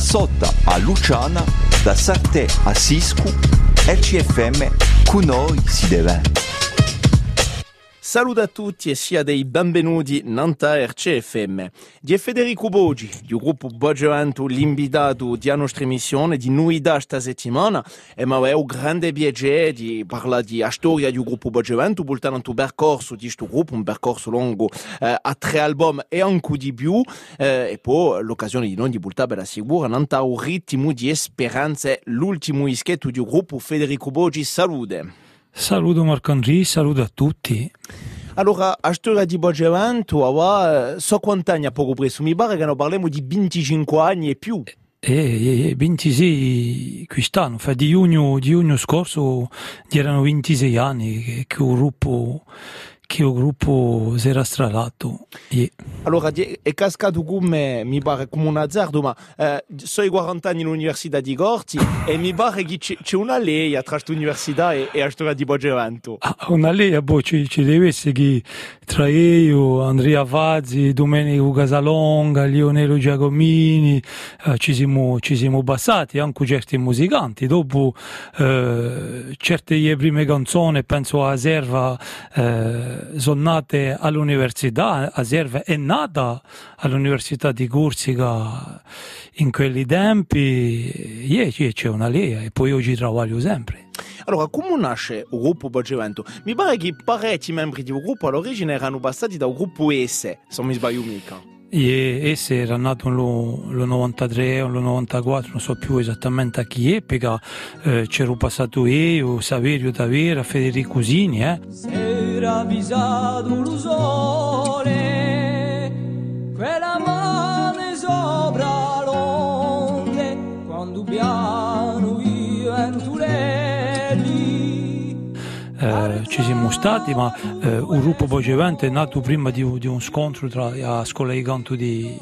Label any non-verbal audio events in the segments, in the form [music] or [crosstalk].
Sotta a Luciana, da Sarte a Siscu, RCFM con noi si deve. Saluto a tutti e sia dei benvenuti Nanta RCFM. Di Federico Bogi, del gruppo Boggevanto, l'invitato di nostra emissione di noi da questa settimana, e mi è un grande piacere di parlare di storia del gruppo Boggevanto, portando un percorso di questo gruppo, un percorso lungo eh, a tre album e anche di più, eh, e poi l'occasione di non di portare per assicurare Nanta un ritmo di speranza, l'ultimo ischetto del gruppo Federico Bogi, salute. Saluto Marco-André, saluto a tutti. Allora, a storia di Boggevanto, ava, so quanti anni ha poco preso, mi pare che non parliamo di 25 anni e più. E, 26 quest'anno, fa di giugno, di giugno scorso erano 26 anni che, che il gruppo che il gruppo si era stralato. Yeah. Allora, è cascato come, mi pare, come un azzardo, ma eh, sono 40 anni all'Università di Gorti e mi pare che c'è una lei tra questa università e, e la storia di Boggevanto. Ah, una lei, boh, ci, ci deve essere che tra io, Andrea Vazzi, Domenico Casalonga, Lionello Giacomini, eh, ci, siamo, ci siamo passati, anche certi musicanti. Dopo eh, certe prime canzoni, penso a Serva, eh, sono nate all'università, a Serve è nata all'università di Corsica in quei tempi, yeah, c'è una lei e poi oggi lavoro sempre. Allora, come nasce il gruppo Bogevento? Mi pare che parecchi membri del gruppo all'origine erano passati dal gruppo S, se non mi sbaglio mica. E esse era nato nel 93 o nel 94, non so più esattamente a chi è, perché eh, c'ero passato io, Saverio Tavera, Federico Usini. Eh. Lo sole, quella mano sopra l'onde, quando piano io entulelli. Eh, ci siamo stati, ma eh, il gruppo Bogevente è nato prima di, di un scontro tra la scuola di canto di,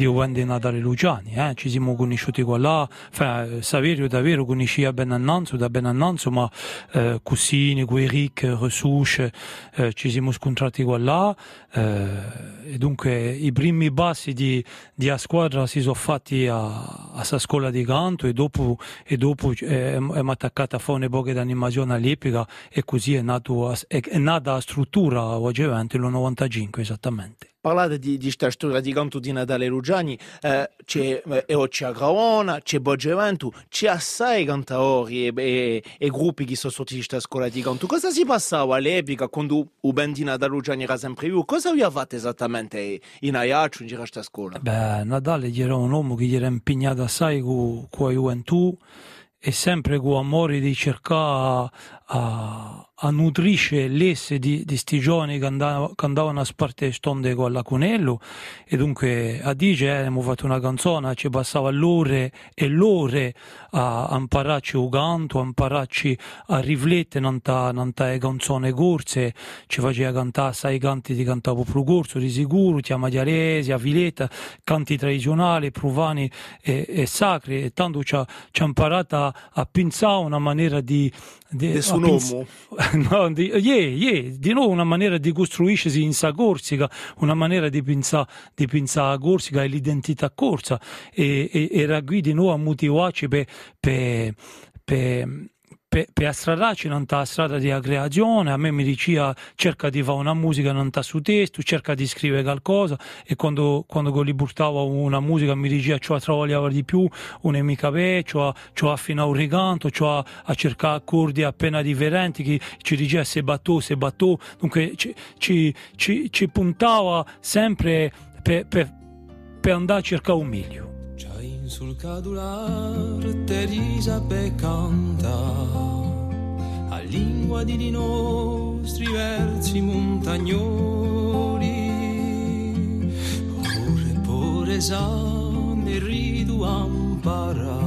di Uvendi Natale Luciani, eh? ci siamo conosciuti qua là, enfin, Saverio davvero conosceva ben annanzo, da ben annanzo, ma eh, Cussini, Gueric, Resusce, eh, ci siamo scontrati qua là, eh, e dunque i primi bassi di, di a squadra si sono fatti a, a sa scuola di canto e dopo, e dopo eh, abbiamo attaccato a fare un po' di animazione all'epica e così è, nato, è, è nata la struttura oggi nel 95 esattamente. Parlate di, di questa storia di canto di Natale Lugiani, eh, c'è eh, Eoccia Graona, c'è Boggeventu, c'è assai cantatori e, e, e, gruppi che sono di questa scuola di canto. Cosa si passava all'epoca quando il band di Natale Lugiani era sempre più? Cosa vi avete esattamente in Aiaccio, in questa scuola? Beh, Natale era un uomo che era impegnato assai con la gioventù e sempre con amore di cercare a, a nutrice l'esse di, di sti giovani che, andavano, che andavano a sparte stonde con l'Acunello e dunque a dice eh, abbiamo fatto una canzone ci passava l'ore e l'ore a, impararci il canto a impararci a riflettere non ta canzone corse ci faceva cantare sai canti di cantavo pro corso di sicuro chiama di Aresi, a Viletta canti tradizionali profani e, e sacri. E tanto ci ha, ci ha imparato a, a pensare una maniera di, di, di un uomo [laughs] no, di, yeah, yeah, di nuovo una maniera di costruirsi in sa Corsica, una maniera di pensare, di pensare a Corsica e l'identità corsa. E, e, e ragui di nuovo a motivarci per, per, per per, per astrarci non sta strada di creazione, a me mi diceva cerca di fare una musica non sta su testo, cerca di scrivere qualcosa e quando, quando gli buttavo una musica mi diceva ciò a trovare di più, un mica per, ciò a affinare un ricanto, ciò a, a cercare accordi appena differenti, che ci diceva se battò, se battò, dunque ci, ci, ci, ci puntava sempre per, per, per andare a cercare un miglio sul cadular Teresa canta a lingua di nostri versi montagnoli. Ore por esame ridu ampara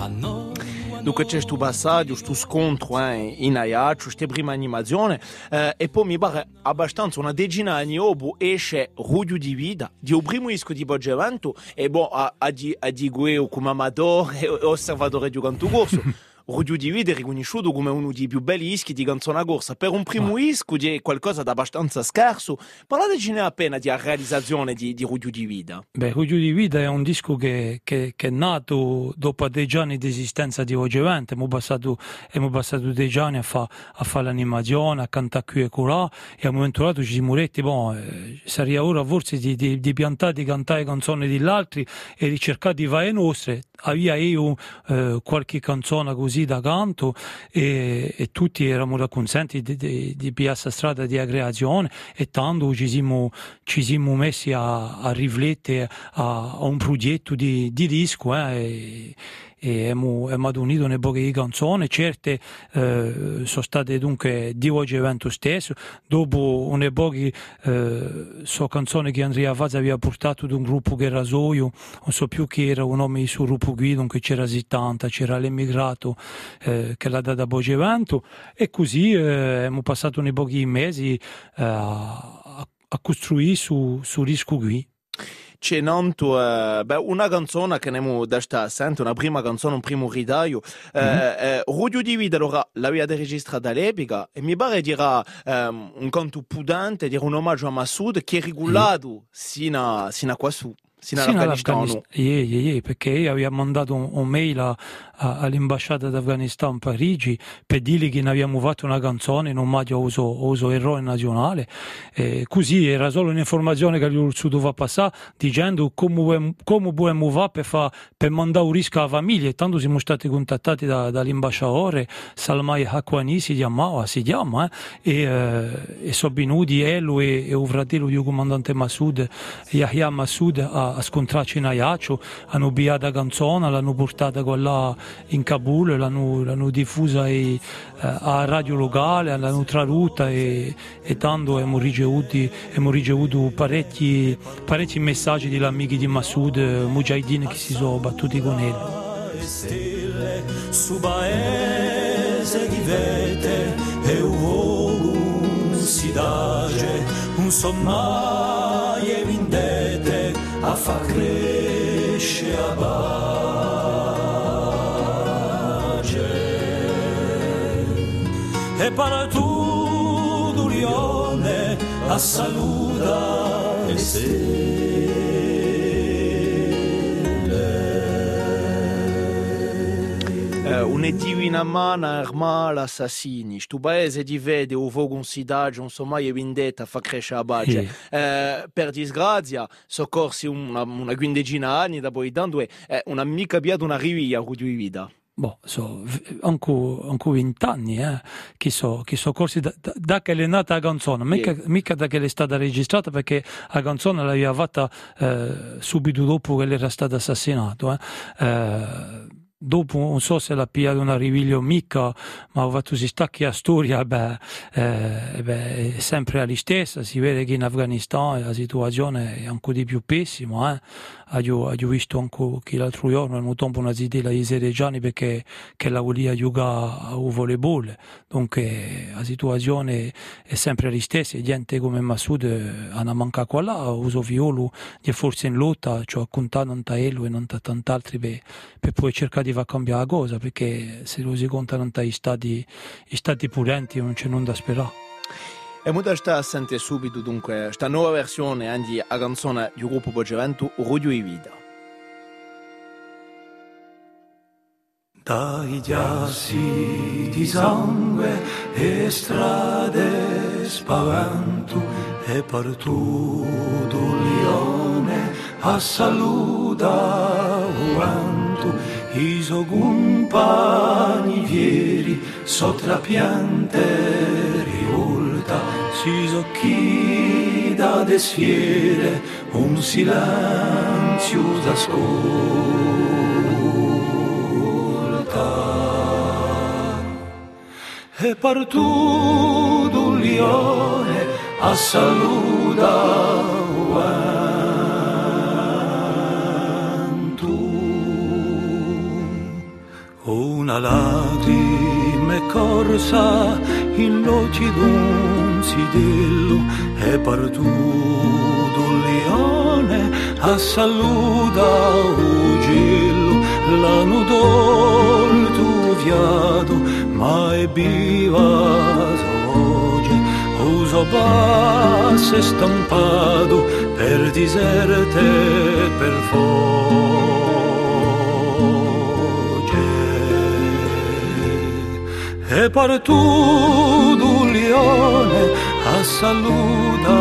a noi Dunque c'è questo passaggio, questo scontro eh, in Aiaccio, questa prima animazione eh, e poi mi pare abbastanza una decina anni dopo esce Rudio di Vida, di un primo disco di Bogevento e boh, a, a, di, a di Gueo come amatore e osservatore di canto corso. [laughs] Rudio di Vide è riconosciuto come uno dei più belli ischi di canzone a corsa. Per un primo Ah. isco è qualcosa di abbastanza scarso. Parlateci appena di realizzazione di, di Rudio di Vida. Beh, Ruggio di Vida è un disco che, che- che è nato dopo dieci anni di esistenza di Ogevente, abbiamo passato, abbiamo passato dieci anni a fare a fa l'animazione, a cantare qui e là, e al momento dato ci siamo detti, boh, eh, sarebbe ora forse di, di, di piantare, di cantare canzoni degli altri e di cercare di fare nostre. Aveva io eh, qualche canzone così da canto e, e tutti eravamo consenti di, di, di piazza strada di aggregazione e tanto ci siamo, ci siamo messi a, a riflettere a, a un progetto di, di disco eh, e, e abbiamo, unito una poche di canzoni, certe eh, sono state dunque di oggi evento stesso, dopo una poche eh, sono canzoni che Andrea Fazza aveva portato da un gruppo che era Soio, non so più chi era un nome sul gruppo qui, dunque c'era Zittanta, c'era l'emigrato eh, che l'ha data a Boge Evento e così eh, abbiamo passato nei pochi mesi eh, a, a costruire su, su disco qui. C'è nanto, eh, beh, una canzone che abbiamo da sta sento, una prima canzone, un primo ridaio. Eh, eh, Rudio di Vida allora l'aveva registrata all'epoca e mi pare dirà ehm, un canto pudente, dire un omaggio a Massoud che è regolato sino, a- sino a qua su, Sì, all'Afghanistan. all'Afghanistan. Yeah, yeah, yeah, perché io avevo mandato un, un mail a- all'ambasciata d'Afghanistan a Parigi per dirgli che ne abbiamo fatto una canzone in omaggio a uso, uso eroe nazionale. E così era solo un'informazione che gli ho dovuto passare dicendo come, come fare per, fa- per mandare un rischio alla famiglia. E tanto siamo stati contattati da- dall'ambasciatore Salmai Hakwani, si chiamava, si chiama, eh, e, eh, sono venuti Elo e, e il fratello del comandante Massoud, Yahya Massoud, a, a scontrarci in Ajaccio, hanno biato la canzone, l'hanno portata quella in Kabul, l'hanno, diffusa ai- eh, a radio locale, l'hanno tradotta e, e tanto abbiamo ricevuto, parecchi, parecchi messaggi degli amici di Massoud, eh, Mujahideen che si sono battuti con lui. e vete e vindete a fa cresce a bace e para tu lione a saluda e Eh, un divina mana armale assassini, sto paese di vede o vogo un sidaggio, insomma, e vendetta fa crescere a bace. Eh, per disgrazia, soccorsi una, una quindicina anni da poi tanto è eh, una mica abbiato una rivia Rudio di Vida. Boh, so, anche, anche 20 anni eh, che so, che so corsi da, da, da che è nata la canzone, mica, mica da che è stata registrata perché la canzone l'aveva fatta eh, subito dopo che era stato assassinato. Eh. Eh, dopo non so se l'ha pigliato una riviglio mica, ma ho fatto si stacchi a storia, beh, eh, beh, è sempre la stessa, si vede che in Afghanistan la situazione è ancora di più pessima, eh. Ho, visto anche che l'altro giorno hanno tempo una zidella di Seregiani perché che la voleva giocare a volleyball, dunque la situazione è sempre la stessa, e gente come Massoud eh, hanno mancato qua là, uso violo di forza in lotta, cioè contato non taello e non ta tant'altri per, per poi cercare di far cambiare la cosa, perché se lo si conta non ta i stati, i stati purenti non c'è nulla da sperare. E molta sta sente subito dunque sta nuova versione anche a canzone del gruppo Bogevento Rudio di Vida. dai giassi di sangue e strade spavento e il lione a saluta vento i suoi compagni vieri sotto la si socchi da desfiere un silenzio d'ascolta e tutto il lione a vento. una lacrima è corsa in loci d'un sidello e per tutto il lione a saluta ugello l'anno d'olto demasiado, ma è viva oggi, uso basse stampato per diserte per fogge. E partu du lione a saluta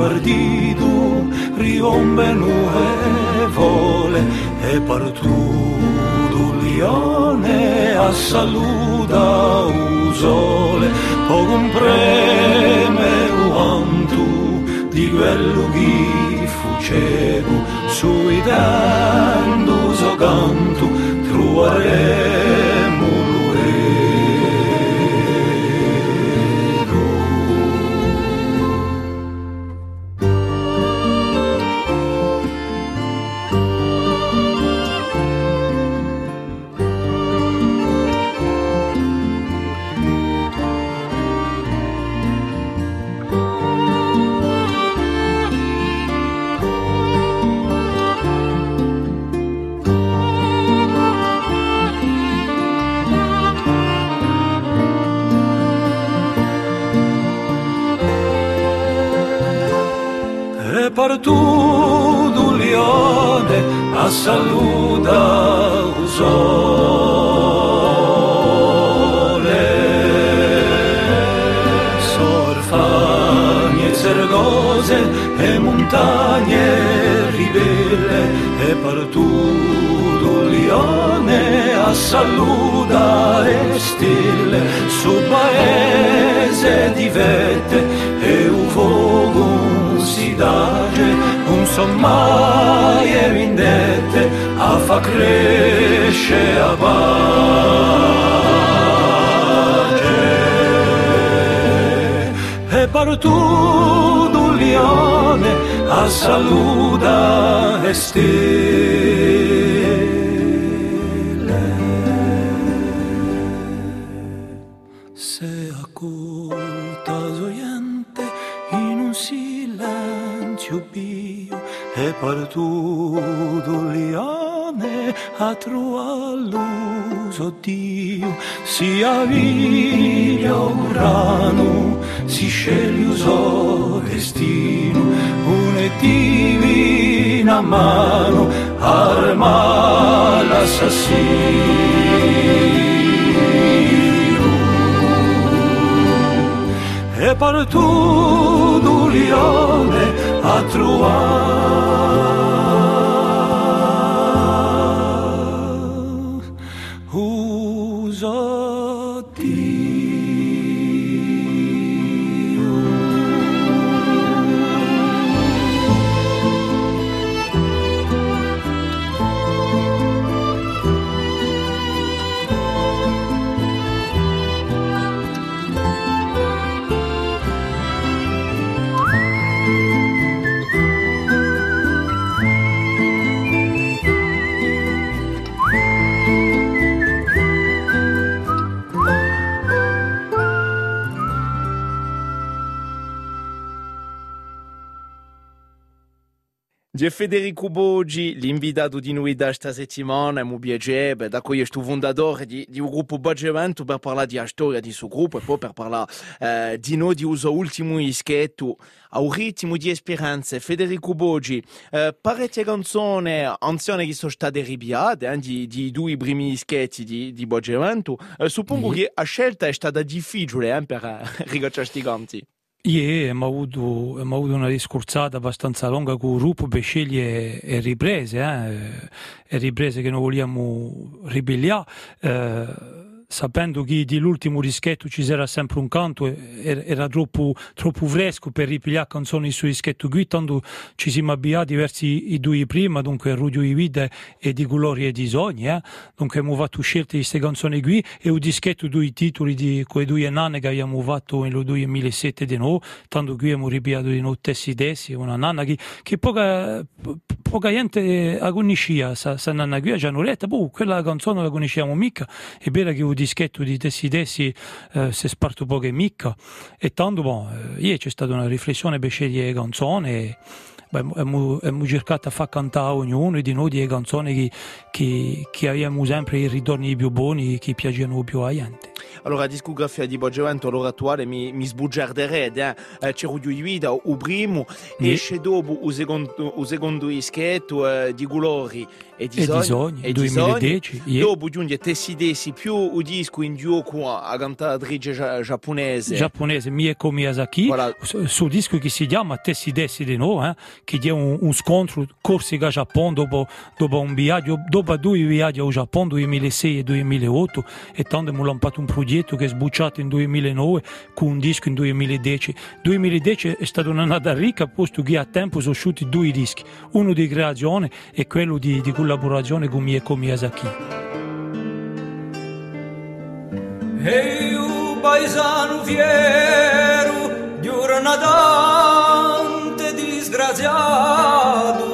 perdido riombe nuovole e partudo lione a saluda usole o compreme uantu di quello che fucevo sui dando sogantu Dio si avviglia urano si sceglie uso destino una divina mano arma l'assassino. E partudo lione a truar Di Federico Boggi, l'invitato di noi da questa settimana, è molto piacere, da cui è il fondatore di, di un gruppo Boggi Evento per parlare della storia di suo gruppo e poi per parlare eh, di noi, di uso ultimo ischetto, a un ritmo di speranze. Federico Boggi, eh, parecchie canzoni anziane che sono state ripiate, eh, di, di due primi ischetti di, di Boggi Evento, eh, suppongo Mhm. che la scelta è stata difficile eh, per eh, [laughs] rigacciare questi canti. Ieri abbiamo avuto, una discorsata abbastanza lunga con il gruppo per scegliere e riprese, eh, riprese che noi vogliamo ribelliare, eh, sapendo che di l'ultimo dischetto ci sarà sempre un canto, era, troppo, troppo fresco per ripigliare canzoni su dischetto qui, tanto ci siamo abbiati verso i, due prima, dunque Rudio di Vita e di Gloria e di Sogni, eh. dunque abbiamo fatto scelte di queste canzoni qui e un dischetto due titoli di quei due nanne che abbiamo fatto nel 2007 di noi, tanto qui abbiamo ripigliato di noi tessi tessi, una nanna che, che poca, po- poca gente la conosceva, sa, sa nanna qui, ci hanno detto, boh, quella canzone la conosciamo mica, è vero che un dischetto di Tessi Dessi eh, si è sparto poco e mica e tanto bon, eh, ieri c'è stata una riflessione per scegliere canzoni e abbiamo cercato di far cantare ognuno di noi di canzoni che, che, che abbiamo sempre i ritorni più buoni che piacciono più a gente. Allora, la discografia di Bogevento all'ora attuale mi, mi sbugiarderebbe, eh? eh c'è Rudio Ivida, il primo, sì. esce dopo il secondo, il secondo dischetto eh, di Gulori e di Sogni, e 2010. Yeah. Dopo giunge Tessidesi più il disco in gioco a cantatrice giapponese. Giapponese, Mieko Miyazaki, voilà. su, su disco che si chiama Tessidesi di nuovo, eh? che è un, un scontro Corsica-Giappone dopo, dopo un viaggio, dopo due viaggi al Giappone, 2006 e 2008, e tanto abbiamo lanciato un progetto che è sbucciato in 2009 con un disco in 2010. 2010 è stata un'annata ricca, posto che a tempo sono usciti due dischi, uno di creazione e quello di, di collaborazione con Mieko Miyazaki. Ehi, un paesano fiero di un nadante disgraziato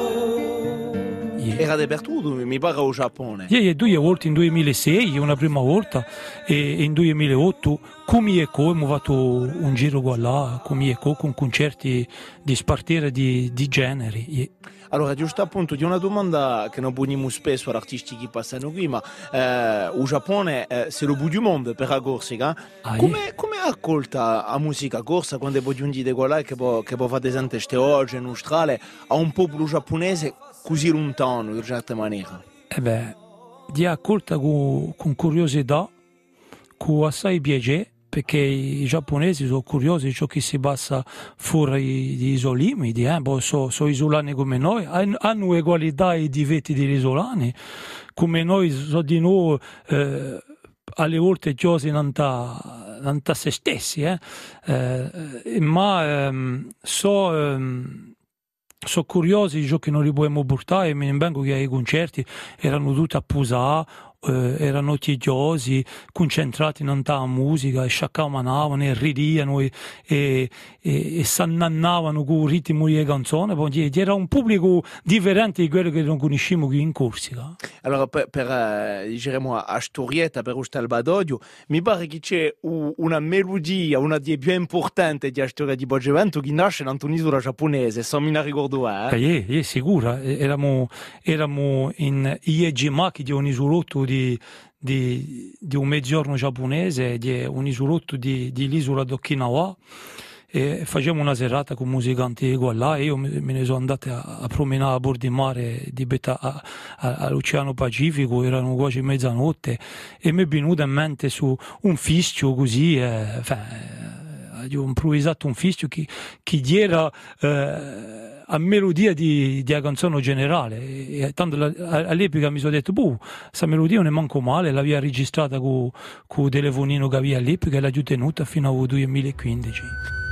era dappertutto, mi pare al Giappone. Ieri due volte in 2006, una prima volta, e in 2008 con Mieko abbiamo fatto un giro qua là, con Mieko, con concerti di spartire di, di generi. Allora, giusto appunto, di una domanda che non poniamo spesso agli artisti che passano qui, ma eh, il Giappone eh, c'est le bout du monde per la Corsica. Ah, come, come ascolta la musica corsa quando poi giungi di qua là che può, che può fare esempio oggi in Australia a un popolo giapponese così lontano, in certa maniera? Eh beh, di ascolta con, con curiosità, con assai piacere, perché i giapponesi sono curiosi di ciò che si passa fuori dai suoi limiti, eh? sono, sono isolani come noi, hanno ugualità e diritti degli isolani, come noi sono di noi eh, alle volte chiusi non da se stessi, eh? Eh, ma ehm, so... Ehm, sono curiosi di ciò che non li possiamo portare, mi vengo che ai concerti erano tutti a posare eh, erano tediosi, concentrati in tanta musica, e sciaccamanavano e ridivano e, e, e, e s'annannavano con il ritmo delle canzoni. Era un pubblico differente di quello che non conosciamo qui in Corsica. Allora, per, per eh, diciamo, a storietta, per questo Albadoglio, mi pare che c'è una melodia, una delle più importanti della storia di Bogevento, che nasce in un'isola giapponese, se mi ricordo. Eh? Eh, eh, sicuro, eravamo, eravamo in Iejimaki, di un isolotto di, di, di un mezzogiorno giapponese, di un isolotto di, di d'Okinawa e facciamo una serata con musicanti qua là e io me ne sono andato a, a promenare a bordo di mare di Beta, a, a, all'Oceano Pacifico, erano quasi mezzanotte e mi è venuto in mente su un fischio così, eh, ho improvvisato un fischio che, che era... Eh, a melodia di, di canzone generale. E, tanto la, all'epoca mi sono detto, boh, questa melodia non è manco male, l'aveva registrata con il telefonino che aveva all'epoca e l'ha tenuta fino al 2015.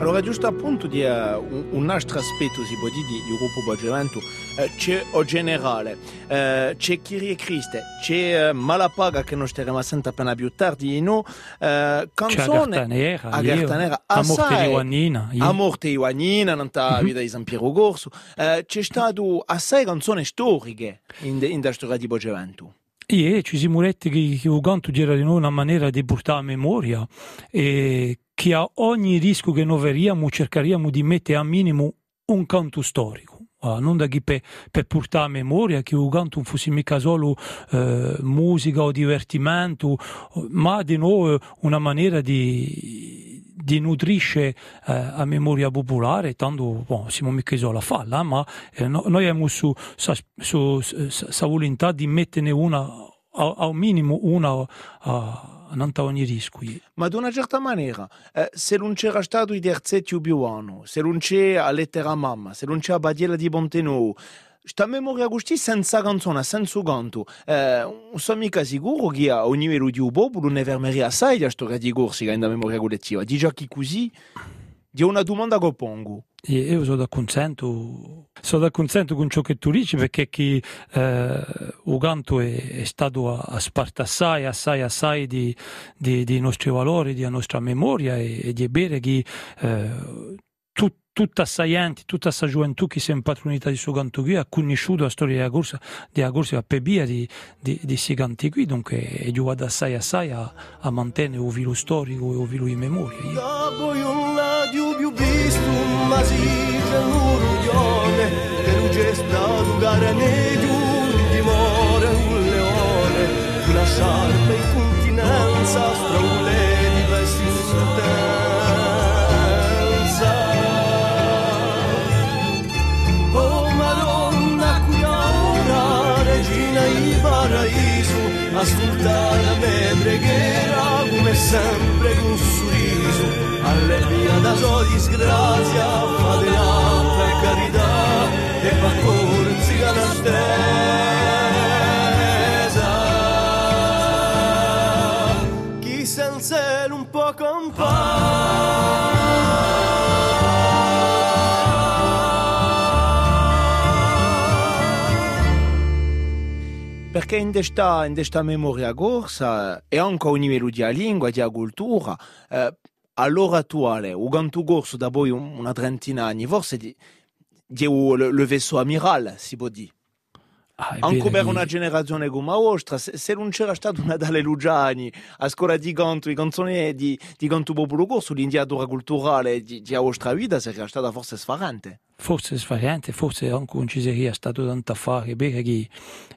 Allora, giusto appunto di uh, un, un, altro aspetto, si può dire, di, di gruppo Bagevento, uh, c'è o generale, uh, c'è Kyrie Criste, c'è uh, Malapaga che non stiamo sentendo appena più tardi, no? Uh, canzone... C'è a Gartanera, a Morte Ioannina. A Morte Ioannina, non sta mm-hmm. vita di San Piero Gorso. Uh, c'è stato assai canzoni storiche in, in la storia di Bagevento. E ci siamo letti che, il canto era di noi una maniera di portare a memoria e che a ogni rischio che noi veriamo cercheremo di mettere a minimo un canto storico. Uh, non da chi per, per portare a memoria che canto non fosse mica solo uh, musica o divertimento, ma di nuovo una maniera di, di nutrisce uh, a memoria popolare, tanto bon, siamo mica solo a farla, ma eh, no, noi abbiamo su, su, su, su, volontà di metterne una, al minimo una non ogni rischio. Ma di una certa maniera, eh, se non c'era stato i terzetti ubiuano, se non c'è a lettera mamma, se non c'è a Badiella di Bontenou, sta memoria così senza canzone, senza canto, eh, non sono mica sicuro che a ogni livello di un popolo ne fermeria assai la storia di Corsica in memoria collettiva. Di già che così, di una domanda che pongo. Io sono d'accordo sono d'accordo con ciò che tu dici perché chi eh, Uganto è, è, stato a, a sparta assai, assai, assai di, di, di, nostri valori, di nostra memoria e, e di bere che eh, tut, tutta saienti, tutta questa gioventù che si è impatronita di suo canto qui ha conosciuto la storia della corsa, della corsa per via di, di, di si canti qui, dunque è giuvato assai assai a, a mantenere il vilo storico e il vilo di memoria. ma si c'è l'uruglione paraiso ascolta la mia preghiera come sempre con sorriso. Alle via da sua disgrazia fate l'altra e carità e va corsi la stesa Perché in questa, in questa memoria corsa e anche a livello di lingua, di cultura, eh, all'ora attuale, o ganto corso da poi una trentina anni, forse di, di le, vaisseau amiral, si può dire. Ah, Anche per una generazione come la vostra, se, se non c'era stato Natale Lugiani, a scuola di canto, i canzoni di, di canto popolo corso, l'indiatura culturale di, di vostra vita sarebbe stata forse sfarante. Forse sfarante, forse anche ci sarebbe stato tanto a fare, perché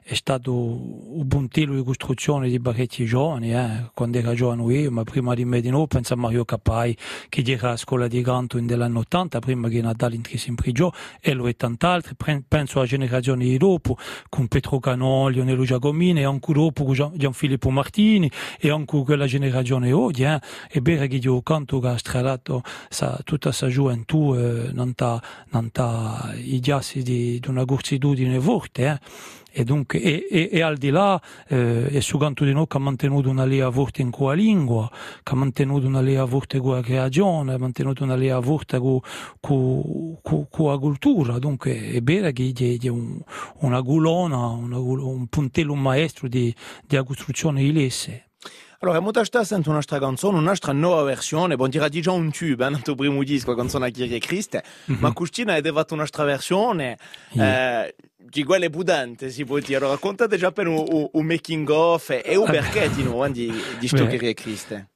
è stato un buon di costruzione di parecchi giovani, eh, quando era giovane io, ma prima di me di noi, penso a Mario Capai, che era a scuola di canto nell'anno 80, prima che Natale entrasse in prigione, e lo e tant'altri, penso alla generazione di dopo, con Petro Canò, Lionello Giacomini, e anche dopo con Gian, Gianfilippo Martini, e anche quella generazione oggi, eh, è vero che io canto che ha stradato tutta questa gioventù, eh, non ta, ta, i giassi di, di una gursitudine forte, eh. E, dunque, e, e, e, al di là eh, è su canto di noi che ha mantenuto una linea forte in quella lingua, che ha mantenuto una linea forte con la creazione, ha mantenuto una linea forte con, la cultura, dunque è vero che è un, una gulona, una, un puntello, un maestro di, di costruzione di lesse. Allora, molta sta sento un'altra canzone, un'altra nuova versione, bon, dirà già un tube, eh, nel tuo primo disco, la canzone a Kyrie Christe, mm -hmm. ma Custina ha fatto un'altra versione, yeah. eh, di quelle budante, si può dire. Allora, raccontate già per un, un, un making of e un perché di nuovo di, di sto Kyrie.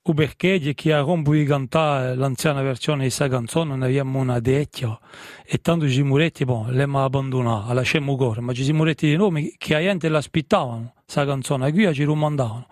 Un perché di chi ha rompo di cantare l'anziana versione di questa canzone, non abbiamo una decchia, e tanto ci muretti, bon, l'abbiamo abbandonata, lasciamo cuore, ma ci siamo muretti di nome che a gente l'aspettavano, questa canzone, qui ci rimandavano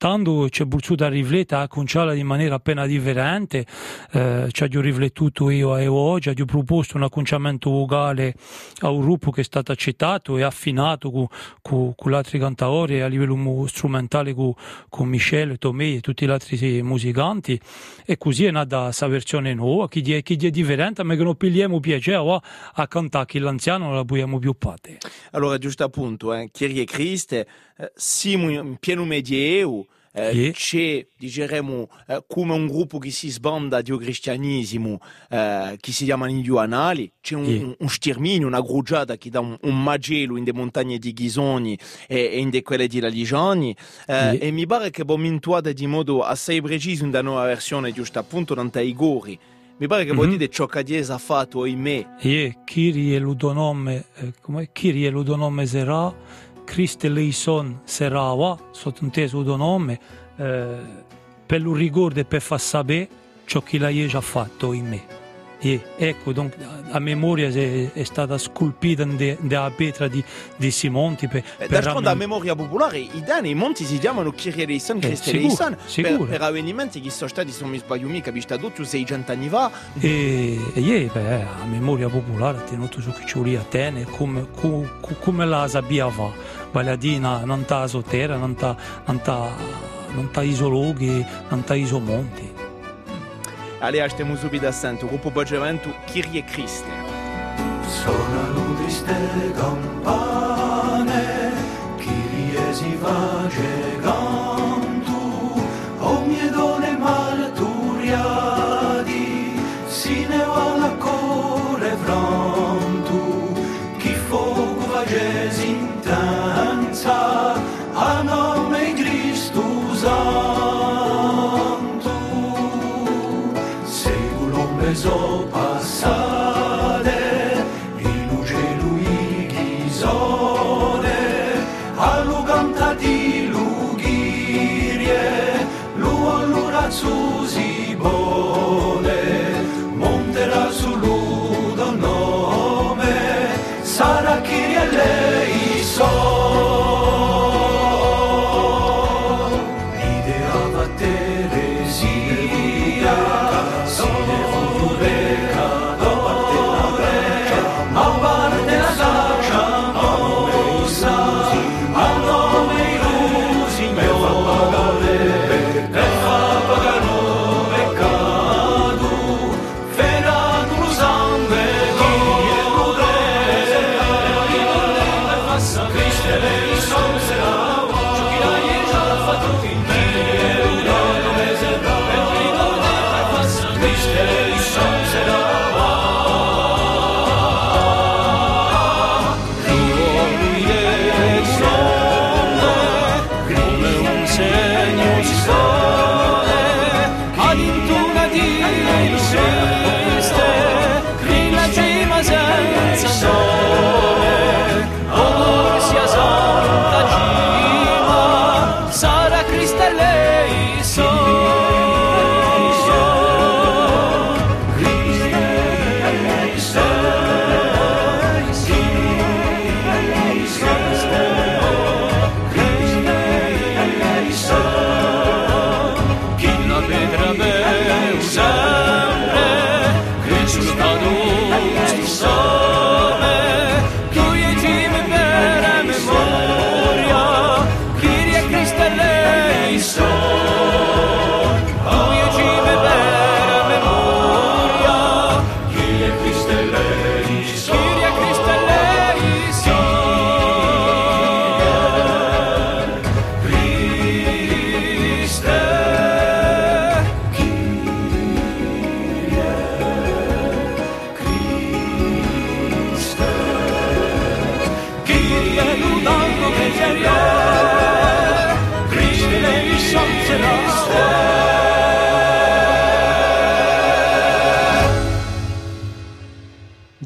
tanto ci è riflettere a conciarla in maniera appena differente, eh, ci ho riflettuto io e oggi, ho proposto un acconciamento vocale a un gruppo che è stato accettato e affinato con, con, con gli altri cantatori a livello strumentale con, con Michele, Tomei e tutti gli altri musicanti. E così è nata questa versione nuova. Che è, è differente ma che non pigliamo piacere a cantare che l'anziano non la puiamo più parte. Allora giusto appunto, eh, Kyrie Christe, siamo in pieno medioevo, eh, c'è diciamo eh, come un gruppo che si sbanda di cristianesimo eh, che si chiama gli Anali c'è un, yeah. un, sterminio, una grugiata che dà un, un magello in de montagne di Ghisoni e, e in de quelle di Laligiani yeah. e mi pare che abbiamo intuato di modo assai preciso una nuova versione giusto appunto non i gori mi pare che mm-hmm. vuol dire ciò che Dies ha fatto in me yeah. Kyrie l'udonome eh, come Kyrie l'udonome sarà Christe leison serava, sottinteso do nome, eh, per lo ricordo e per far sapere ciò che lei ha fatto in me. E ecco, donc, la memoria è, è stata scolpita nella pietra di, di Simonti. Per, per D'altronde, la memoria popolare, i danni, i monti si chiamano Kyrie Leisan, Christe eh, per, per avvenimenti che sono stati, se non mi sbaglio mica, visto tutto 600 anni fa. E, e beh, la memoria popolare tenuto su che ci voleva tenere, come, come, come la sabbia fa, vale a dire, non sta sotterra, non sta, non sta, non sta isologhi, non sta isomonti. Ale așteptăm subit assentu, gruppo Boggeventu, Kyrie Christe. Sonano triste campane, Kyrie si face 出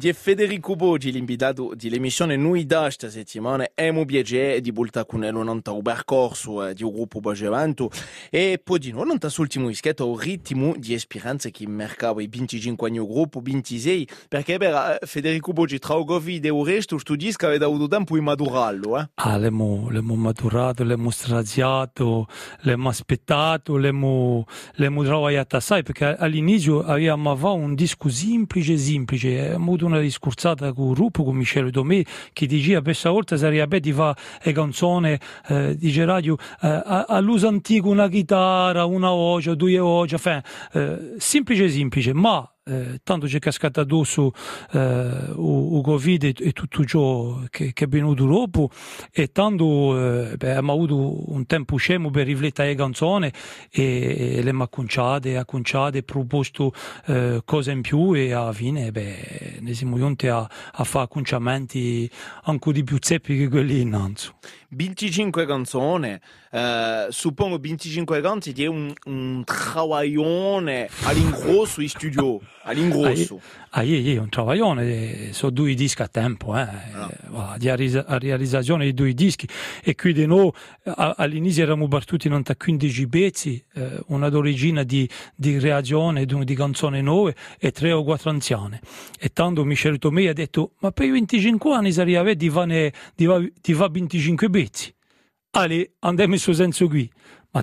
di Federico Bogi, l'invitato dell'emissione Nui da questa settimana, è un piacere di voltare con lui un percorso di un gruppo Bagevanto e poi di noi, non l'ultimo ischetto, un ritmo di speranza che mercava i 25 anni gruppo, 26, perché per Federico Bogi tra il Covid e il resto, questo disco aveva avuto tempo di maturarlo. Eh? Ah, l'abbiamo, maturato, l'abbiamo straziato, l'abbiamo aspettato, l'abbiamo lavorato assai, perché all'inizio avevamo un disco semplice, semplice, abbiamo avuto una discursata con Rupo, con Michele Domè, che diceva questa volta sarebbe di fare le canzoni, eh, dice radio, eh, all'uso antico una chitarra, una voce, due voci, enfin, eh, semplice semplice, ma eh, tanto c'è cascato addosso eh, Covid e, e, tutto ciò che, che, è venuto dopo e tanto eh, abbiamo avuto un tempo scemo per riflettere le canzoni e, e le acconciate, acconciate, proposto eh, cose in più e alla fine beh, ne siamo giunti a, a fare acconciamenti anche di più zeppi che quelli innanzi. 25 canzoni, eh, suppongo 25 canzoni di un, un travaglione all'ingrosso in studio, all'ingrosso. Ah, io, un travaglione, sono due dischi a tempo, eh, no. di realizzazione di due dischi e qui di noi all'inizio eravamo battuti non 15 pezzi, eh, una d'origine di, di reazione di, di canzoni nuove e tre o quattro anziane. E tanto Michele Tomei ha detto, ma per i 25 anni sarebbe di fare 25 pezzi pezzi. Allez, andiamo in suo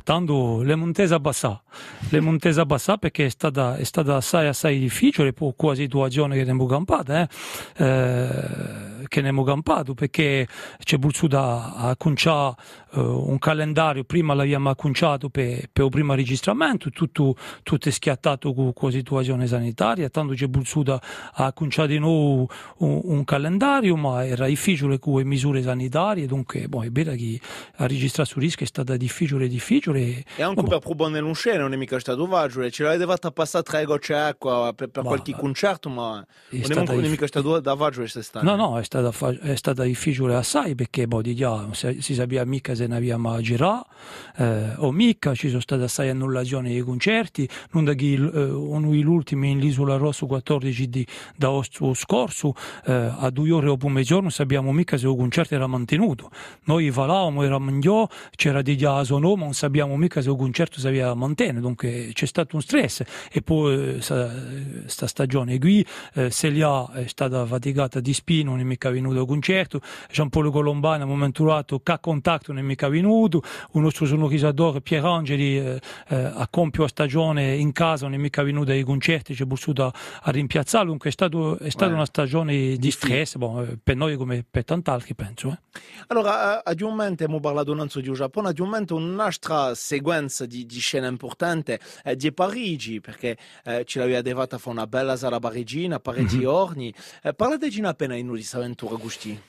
tanto le montese abbassà, le montese abbassà perché è stata, è stata assai assai difficile per qua situazione che abbiamo campato, eh? eh, che abbiamo campato perché c'è voluto da acconciare eh, un calendario, prima l'abbiamo acconciato per, per il primo registramento, tutto, tutto è schiattato con la situazione sanitaria, tanto c'è voluto da acconciare di nuovo un, un, calendario, ma era difficile con le misure sanitarie, dunque boh, è vero che a registrare su rischio è stata difficile difficile difficile. E anche per probare non c'è, non è mica stato facile, ce l'avete fatta passare tre gocce d'acqua per, per Ma- qualche concerto, ma non è, manco- non è mica stato da facile quest'estate. No, no, è stata, è stata difficile assai perché boh, di già si, si sapeva mica se ne abbiamo a girare eh, o mica, ci sono state assai annullazioni dei concerti, non da chi, eh, l'ultimo in l'Isola Rosso 14 di da agosto scorso eh, a due ore dopo mezzogiorno sappiamo mica se il concerto era mantenuto. Noi valavamo, era meglio, c'era di già Sonoma, non sappiamo mica se il concerto si aveva mantenuto, dunque c'è stato un stress e poi questa stagione qui eh, Celia è stata faticata di spino, non è mica venuto al concerto, Giampaolo Colombani a momento dato che contatto non è mica venuto, un nostro sonorizatore Pierangeli eh, eh, a compio a stagione in casa non è mica venuto ai concerti, ci è bussato a, a rimpiazzarlo, dunque è, stato, è stata Ouais. una stagione di stress, boh, eh, per noi come per tant'altri penso. Eh. Allora, a- un momento abbiamo parlato non solo di Giappone, ad un momento un'altra sequenza di, di scene importanti è di Parigi, perché eh, ci l'aveva devata fa una bella sala parigina, Parigi Mhm. Orni. Eh, parlateci appena in di questa avventura, Gusti.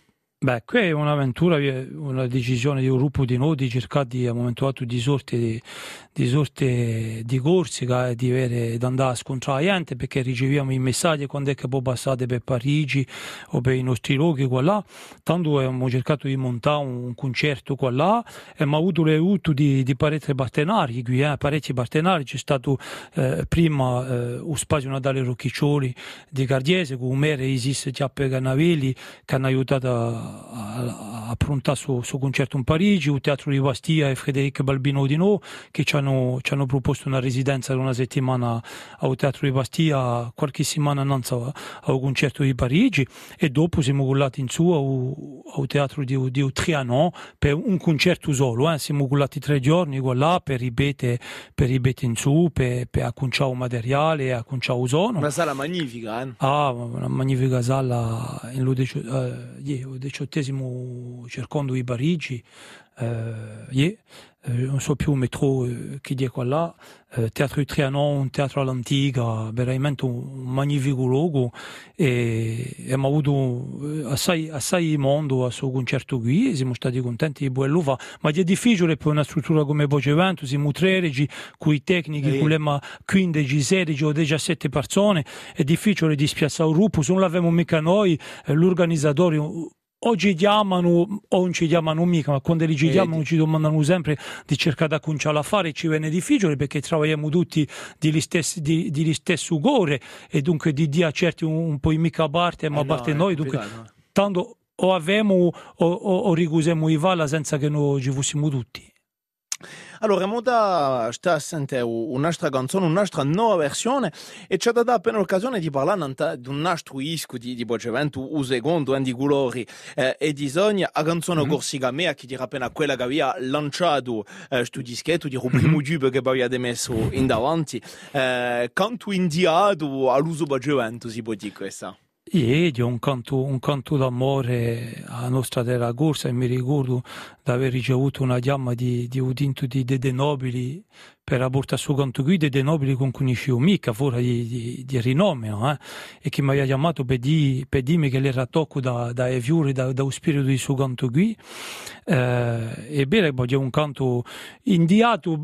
Beh, qui è un'avventura, eh, una decisione di un gruppo di noi di cercare di, a momento dato di sorte di, di, di Corsica e di, di andare a scontrare la gente perché riceviamo i messaggi quando è che poi passate per Parigi o per i nostri luoghi qua là. Tanto abbiamo cercato di montare un concerto qua là e abbiamo avuto l'aiuto di, di parecchi partenari qui, eh, parecchi partenari. C'è stato eh, prima eh, lo spazio Natale Rocchiccioli di Cardiese con Mere Isis Chiappe Canavelli che hanno aiutato a, a, prontare il suo concerto in Parigi, il Teatro di Bastia e Federico Balbino di No che ci hanno, ci hanno proposto una residenza di una settimana al Teatro di Bastia qualche settimana innanzi al concerto di Parigi e dopo siamo collati in su al, al Teatro di, di Trianon per un concerto solo, eh. siamo collati tre giorni qua là per ripetere per ripetere in su, per, per acconciare il materiale acconciare il suono. Una sala magnifica, eh? Ah, una magnifica sala in lo decio- eh, yeah, il diciottesimo cercando di Parigi, eh, eh, non so più il metro eh, che di qua là, eh, Teatro di Trianon, un teatro all'antica, veramente un, magnifico luogo e, abbiamo avuto assai, assai mondo a suo concerto qui siamo stati contenti di quello fa, ma è difficile per una struttura come Voce Vento, siamo 13, con i tecnici, con le ma 15, 16 o 17 persone, è difficile di spiazzare un gruppo, se non l'avevamo mica noi, l'organizzatore o ci chiamano o non ci chiamano mica, ma quando li ci Eh, chiamano ci domandano sempre di cercare di acconciare a fare, ci viene difficile perché lavoriamo tutti di stessi, di, di stesso cuore e dunque di dia certi un, un po' mica parte, ma Eh a no, parte noi, dunque tanto o avemo o, o, o ricusiamo i vala senza che noi ci fossimo tutti. Allora, Muda sta a sentire un'altra canzone, un'altra nuova versione e ci ha dato appena l'occasione di parlare di un altro disco di, di Bocevento, il secondo, di colori eh, e disegni, la canzone Mhm. Corsica Mea, che dirà appena quella che aveva lanciato questo dischetto, di Mhm. il primo giube che aveva messo in davanti, eh, canto indiato all'uso Bocevento, si può dire questa. Di un canto, un canto d'amore alla nostra terra corsa e mi ricordo di aver ricevuto una chiama di, di udinto di Dede Nobili per apportare suo canto qui, Dede Nobili con cui conoscevo mica, fuori di, di, di rinome, no, eh? e che mi aveva chiamato per, di, per dirmi che l'era tocco da, da Eviure, da, da spirito di suo canto qui. Eh, e bene, è un canto indiato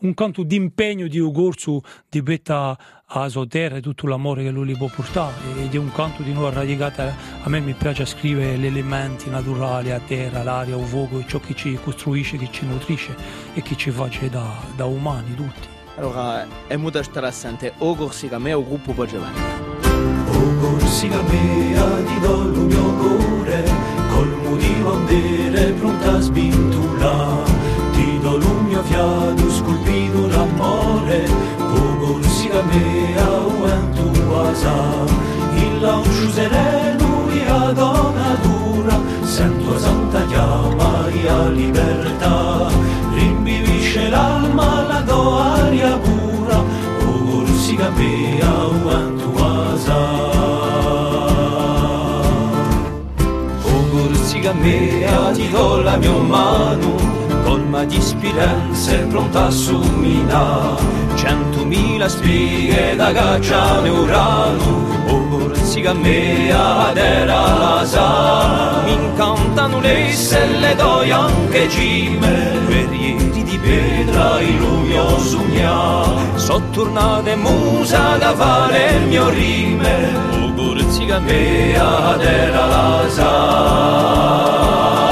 un canto d'impegno di Ugorzu di betta a sua terra e tutto l'amore che lui gli può portare. Ed è un canto di nuovo radicato a me mi piace scrivere gli elementi naturali a terra, l'aria, il fuoco ciò che ci costruisce, che ci nutrisce e che ci face da, da umani tutti. Allora, è Muda stare a sentire o Corsica Mea o gruppo Bocevento. O Corsica mea ti do il mio cuore Col di pronta a sbintula Ti do il mio fiato scolpito d'amore O Corsica mea o en tua sa Il lancio sereno e a donatura Sento a santa chiama e a libertà. Rimbivisce l'alma la do aria pura O Corsica mea o en tua sa O Corsica mea ti do la mia mano colma di speranze pronta a somminare centomila spighe da cacciare urano o Corsica mea era la sa. Mi incantano le stelle d'oia anche cime guerrieri di pietra il lumio sogna sottornate musa da fare il mio rime Ugurziga mea della lasa Siga mea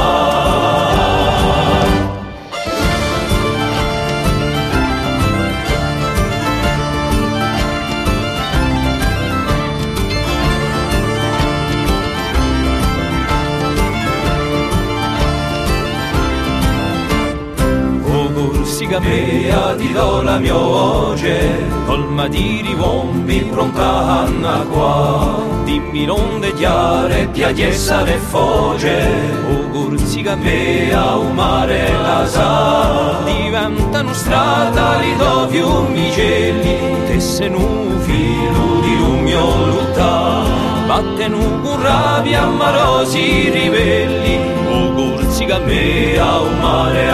ti do la mia voce, colma di rivombi pronta Anna qua. Dimmi non degliare, ti agliessa le foge, ugur siga mea un mare la sa. Diventano strada li do fiumi gelli, tesse nu filo di un mio lutta. Battenu con rabbia amorosi ribelli, ugur siga mea un mare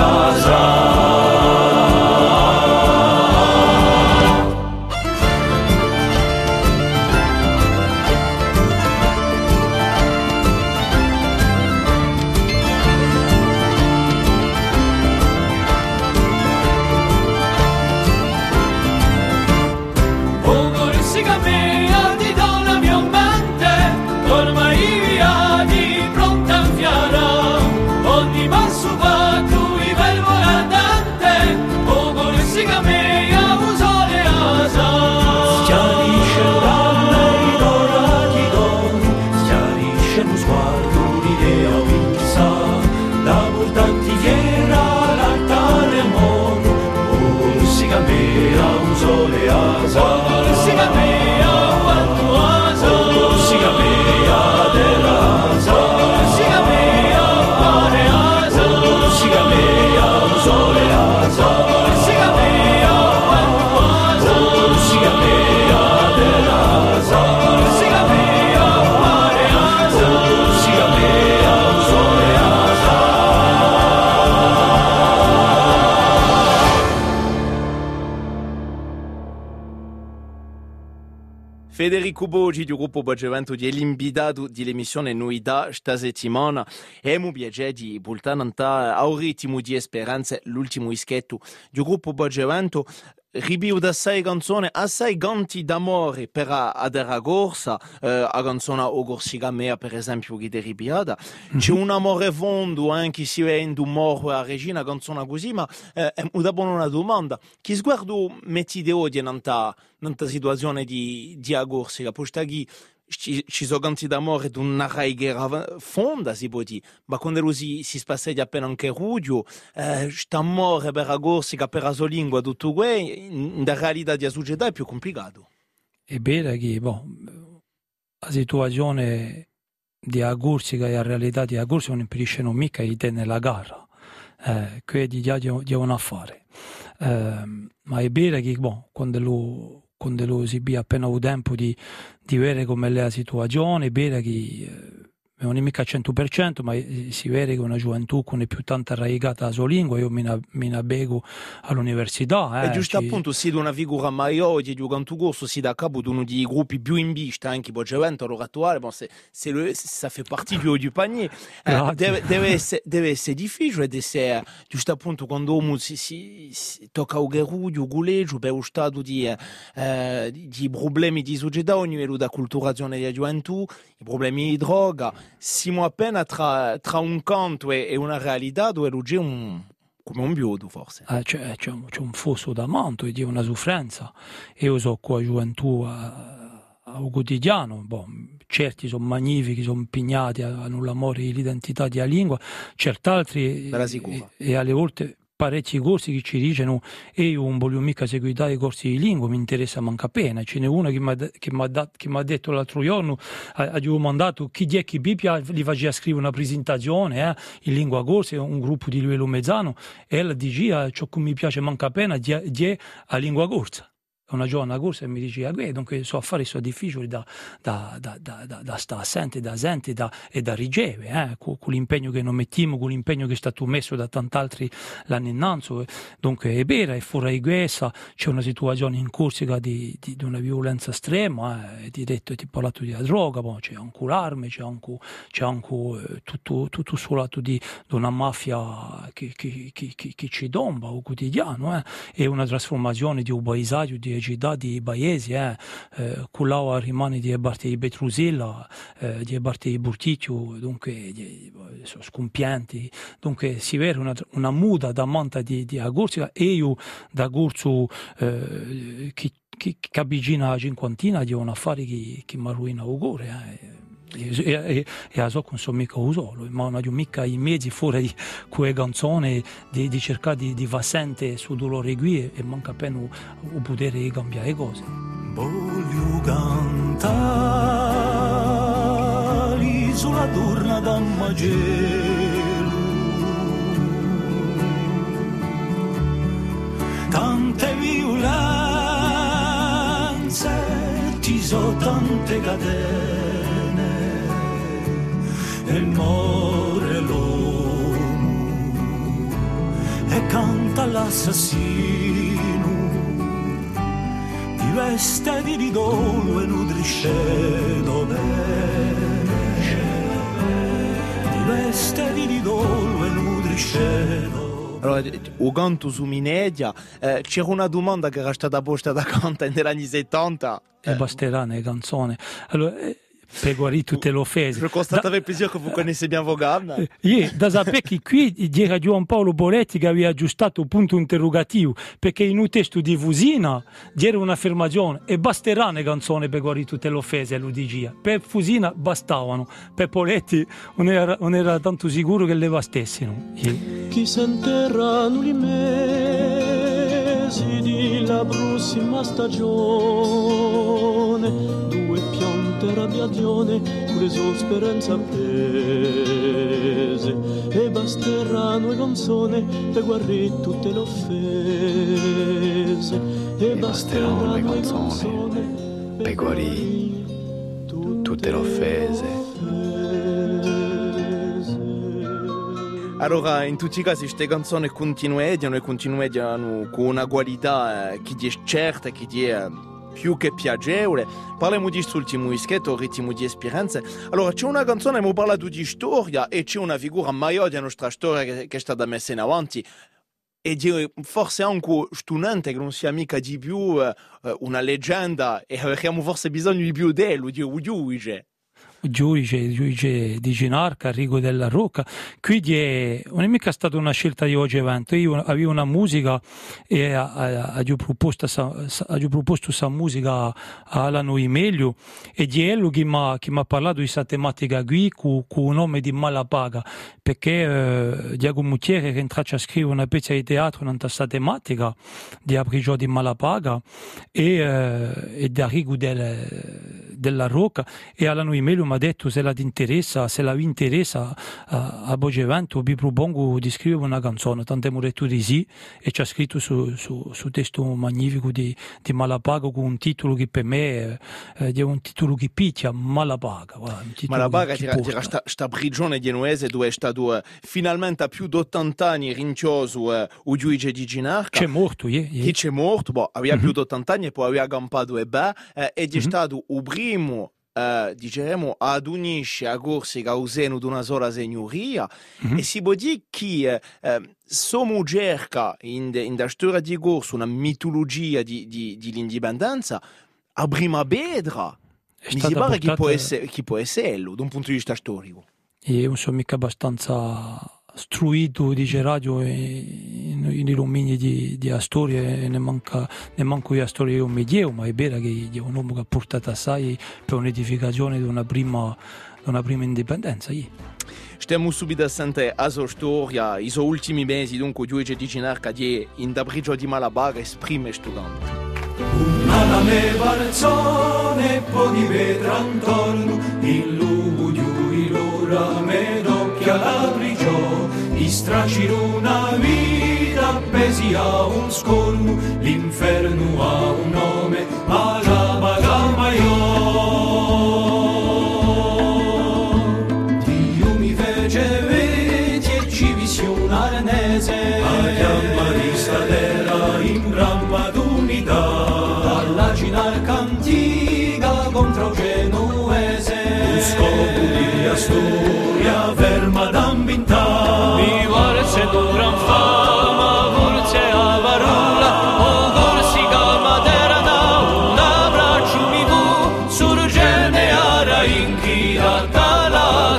asa. Federico Bogi do grupo Bagevento di dell'emissione Nuida sta settimana e mu piacere di bultananta a ritmo di speranze l'ultimo ischetto do gruppo Bagevento ribiu d'assai canzone assai ganti d'amore per a, a dera gorsa eh, a canzone o gorsiga mea per esempio che deribiada -hmm. c'è un amore fondo anche se è in morro a regina canzone così ma eh, è una domanda. Chi sguardo metti di odio nanta nanta situazione di di a gorsiga postaghi ci, sono canti d'amore di una raighiera fonda, si può dire, ma quando si, si spassegia appena anche rudio, eh, amore per la Corsica, per la sua lingua, tutto questo, nella realtà della società è più complicato. È vero che boh, la situazione di Corsica e la realtà di Corsica non impediscono mica di tenere la gara, eh, quelli devono fare. Eh, ma è vero che boh, quando lo con delusi abbia appena avuto tempo di, di vedere come è la situazione, vedere che eh, non è mica al 100%, ma si vede che una gioventù non è più tanto arraigata alla sua lingua, io mi, mi all'università. Eh, e giusto ci... appunto, si una figura maggiore di un corso, si da capo di uno dei gruppi più in vista, anche per Gevento, allora attuale, bon, se, se le, ça fait partie du, du panier. Eh, deve, deve, essere, deve, essere, difficile, deve essere, giusto appunto, quando uno si, si, si tocca a Gerudio, Guleggio, per lo stato di, eh, di problemi di società, a livello da culturazione della gioventù, i problemi di droga, siamo appena tra, tra un canto e, e, una realtà dove c'è un, come un biodo forse. Eh, c'è, c'è, un, un, fosso da manto e di una soffrenza. Io so qua gioventù a, a un quotidiano, boh, certi sono magnifici, sono impegnati, hanno l'amore l'identità della lingua, certi altri e, e alle volte parecchi corsi che ci dicono e io non voglio mica seguire i corsi di lingua, mi interessa manca pena. Ce n'è uno che mi ha detto l'altro giorno, avevo mandato chi è chi Bibbia gli faceva scrivere una presentazione eh, in lingua corsa, un gruppo di livello mezzano, e ella diceva ciò che mi piace manca pena di, di a lingua corsa. Una giornata corsa e mi diceva che dunque so affari sono difficili da, da, da, da, stare assente, da sente da, e da ricevere, eh, con, con, l'impegno che non mettiamo, con l'impegno che è stato messo da tant'altri l'anno innanzi. Dunque è vero, è fuori di questa, c'è una situazione in Corsica di, di, di una violenza estrema, eh, ti detto, ti ho parlato di droga, poi c'è anche l'arme, c'è anche, c'è anche eh, tutto, tutto sul lato di, di una mafia che, che, che, che, ci domba o quotidiano, eh, e una trasformazione di un paesaggio, di di paesi, eh, eh, là rimane di parte di Betrusilla, eh, di parte di Burticchio, dunque sono scompianti, dunque si vede una, una muda da monta di, di Agurzica e io da Gurzu eh, che che, che avvicina a cinquantina di un affare che, che mi arruina auguri. Eh. E, a so non so mica usolo, ma non mica i mezzi fuori quelle canzoni di, di cercare di, di vassente su dolore qui e, manca appena il potere di cambiare cose. Voglio cantare l'isola torna da Magelo tante violenze ci sono tante catene e muore l'uomo e canta l'assassino di veste di ridolo e nutrisce bene di veste di ridolo e nutrisce Allora, o canto su Minedia, eh, c'era una domanda che era stata posta da Canta negli anni 70. E eh, basterà nelle canzoni. Allora, eh, per guarire tutte le offese. Je constate avec plaisir que vous connaissez bien vos gammes. [laughs] Yeah, da sapere che qui era Paolo Boletti che aveva aggiustato un punto interrogativo, perché in un testo di Fusina c'era un'affermazione e basterà le canzoni per guarire tutte le offese, diceva. Per Fusina bastavano, per Poletti non era, non era tanto sicuro che le bastessero. Yeah. Chi s'enterrano i mesi della prossima stagione, due piante radiazione, preso speranza appese, e basteranno le canzoni per guarire tutte le offese, e basteranno le canzoni per guarire tutte le offese. Allora, in tutti i casi, queste canzoni continuano e continuano con una qualità eh, che è certa, che è più che piacevole. Parliamo di quest'ultimo dischetto, ritmo di esperienze. Allora, c'è una canzone, abbiamo parlato di storia e c'è una figura maggiore della nostra storia che, che è stata messa in avanti. E di, forse anche studente che non sia mica di più uh, una leggenda e avremo forse bisogno di più di lui, di Udiuige giudice, giudice di Ginarca, Rigo della Rocca. Quindi non è mica stata una scelta di oggi evento. Io avevo una musica e ho proposto questa musica alla noi meglio e di ello che mi ha parlato di questa tematica qui con, il nome di Malapaga perché eh, Diego Mutiere che entra a scrivere una pezza di teatro in questa tematica di Abrigio di Malapaga e, eh, e da Rigo del, della Rocca e alla noi meglio mi ha detto se la ti interessa, se la vi interessa a, a Bogevento vi propongo di scrivere una canzone, tanto mi detto di sì e ci ha scritto su, su, su testo magnifico di, di, Malapaga con un titolo che per me eh, è un titolo che picchia Malapaga. Malapaga era questa prigione genuese dove è stato eh, finalmente a più di 80 anni rinchioso eh, il giudice di Ginarca. C'è morto, yeah, yeah. Che c'è morto, boh, aveva mm-hmm. più di 80 anni e poi aveva campato e beh, eh, ed è mm-hmm. stato il primo Uh, diciamo, ad unisce a seno di una sola signoria mm-hmm. e si può dire che uh, Somo cerca in, in la storia di Corso una mitologia di, di, di l'indipendenza a prima pedra mi si pare che può essere, che può esserlo da un punto di vista storico e non sono mica abbastanza struito dice radio nei domini di, di storia e ne manca ne manco la storia di un medio ma è vero che è un uomo che ha portato assai per un'edificazione di una prima, di una prima indipendenza yeah. Stiamo subito a sentire la sua storia, i suoi ultimi mesi, dunque Giudice di Ginarca di in da brigio di Malabar esprime canto. Una la mia barzone, poi di vetro intorno, il lupo di l'ora me coppia la prigiò, gli stracino una vita appesi a un scorno, l'inferno ha un nome, ma la bagamaiò.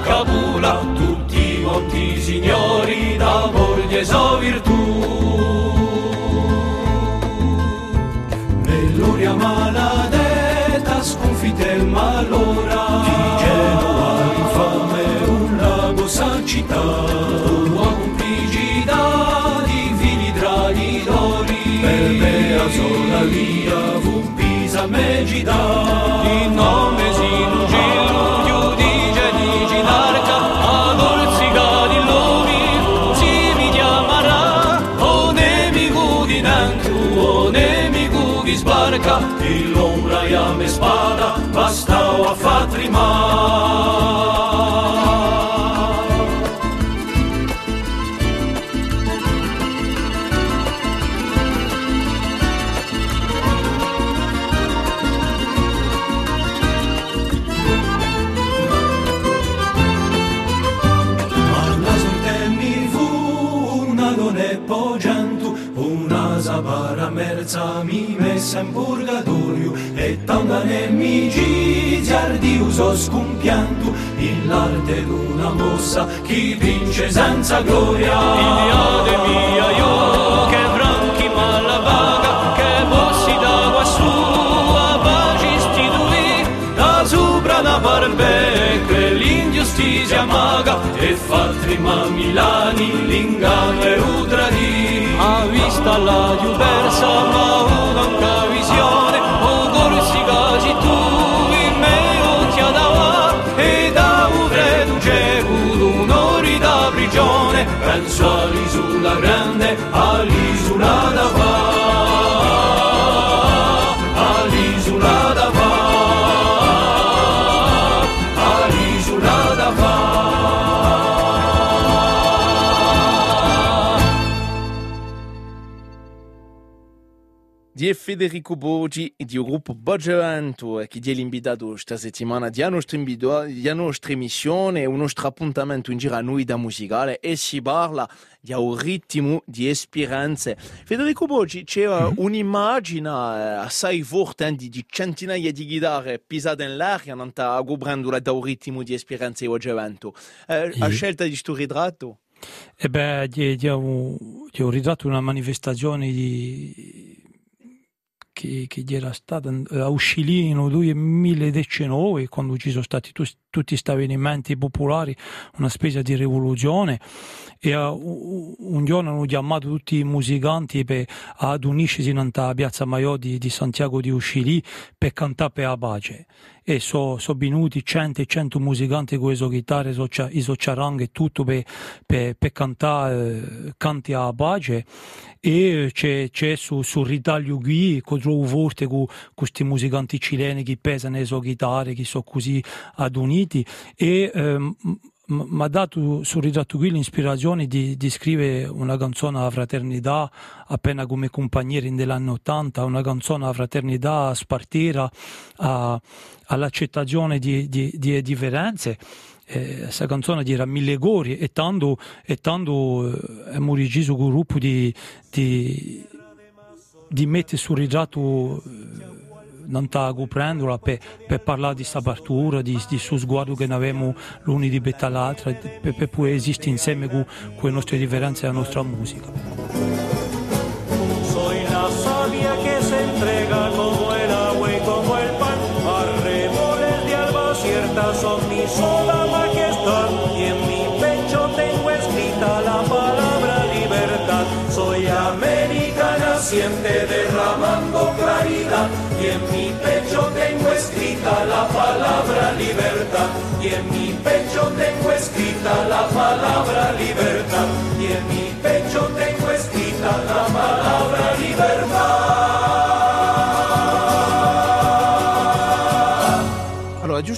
Cabula, tutti monti signori d'amor e so virtù. Nell'uria maladetta sconfitte il malora, di Genova infame un lago sa città, tua complicità di fili traditori, per me a sola via fu Pisa Megida, nemici ardi uso scumpiantu in l'arte d'una mossa chi vince senza gloria. Iliade mia io che franchi malabaga che bossi da quassù a pace istituì da sopra da barbe che l'ingiustizia maga e fa trima Milani l'inganno e udradì a vista la diversa ma un'anca visione penso all'isola grande Federico Bogi e di gruppo Boggiavanto che questa settimana di nostra, invito- di nostra emissione un nostro appuntamento in giro a noi da musicale e si parla di un ritmo di esperienze. Federico Bogi c'è uh, un'immagine uh, assai forte eh, di, di centinaia di chitarre pisate nell'aria non sta gubbrandola da un ritmo di esperienze Boggiavanto uh, a Sì. scelta di questo ritratto? E beh, di, di un, di un ritratto una manifestazione di, che, che gli era stata eh, a Uscilì nel 2019, quando ci sono stati tu- tutti questi avvenimenti popolari, una specie di rivoluzione. E eh, u- un giorno hanno chiamato tutti i musicanti per ad unirsi in a Piazza Maiò di, di Santiago di Uscilì per cantare per la pace. E sono so venuti 100 e 100 musicanti con le sue chitarre, so, i so charanghe e tutto per, per, per cantare eh, canti alla pace e c'è, c'è su, sul ritaglio qui che trovo forte con questi musicanti cileni che pesano le sue chitarre che sono così aduniti e ehm, mi ha dato sul ritratto qui l'ispirazione di, di scrivere una canzone alla fraternità appena come compagnieri dell'anno 80 una canzone alla fraternità a- all'accettazione di, di, di differenze. Questa canzone dirà mille gori e tanto, e tanto eh, deciso con il gruppo di, di, di mettere sul ritratto non tago prendola per, per parlare di questa partura, di, suo sguardo che ne avevamo l'uni di betta l'altra, per, per poi esistere insieme con, le nostre differenze e la nostra musica. Soy la savia que se entrega como el agua y como el pan. Arreboles de alba cierta son mi sola majestad. Y en mi pecho tengo escrita la palabra libertad. Soy América naciente derramando claridad. Y en mi pecho tengo escrita la palabra libertad. Y en mi pecho tengo escrita la palabra libertad. Y en mi pecho tengo escrita la palabra libertad.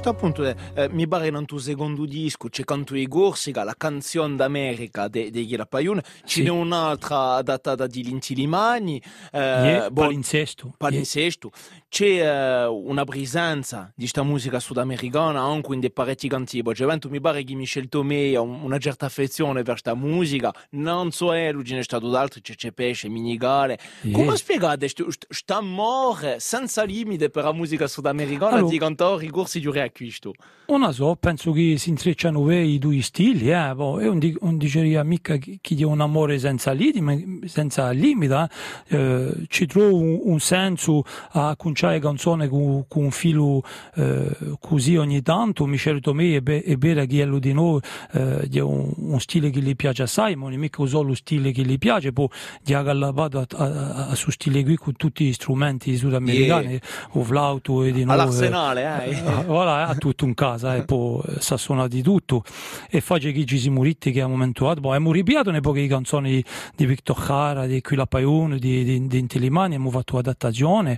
Giusto appunto, eh, eh, mi pare in tuo secondo disco c'è Canto i Corsica, la canzone d'America de- degli Rapaiun, ce Sì. n'è un'altra adattata di Linti Limani, eh, Yeah, boh, palinsesto. palinsesto. C'è eh, una presenza di questa musica sudamericana anche in dei parecchi canti Bogevento, mi pare che Michel Tomei ha un- una certa affezione per questa musica, non so è, lui ce n'è stato d'altri, c'è, c'è Pesce, Minigale. Yeah. Come spiegate questo amore senza limite per la musica sudamericana Allora- di cantatori corsi di reacquisti? sto? Non so, penso che si intrecciano i due stili, eh? boh, io non, di, non diceria mica che chi ha un amore senza limite, senza limite eh? ci trovo un, un, senso a conciare canzone con, con un filo eh, così ogni tanto, Michele Tomei è, be, è vero che di noi, eh, è un, un, stile che gli piace assai, ma non è mica solo lo stile che gli piace, poi gli ha gallabato a, a, a, suo stile qui con tutti gli strumenti sudamericani, yeah. o flauto e di nuovo. All'arsenale, eh? eh voilà, ha tutto in casa, e poi sa suonare di tutto. E face che ci si muritti che a un momento dato, boh, abbiamo ripiato ne poche canzoni di Victor Jara, di Quilla Paiun, di, di, di Intellimani, abbiamo fatto adattazione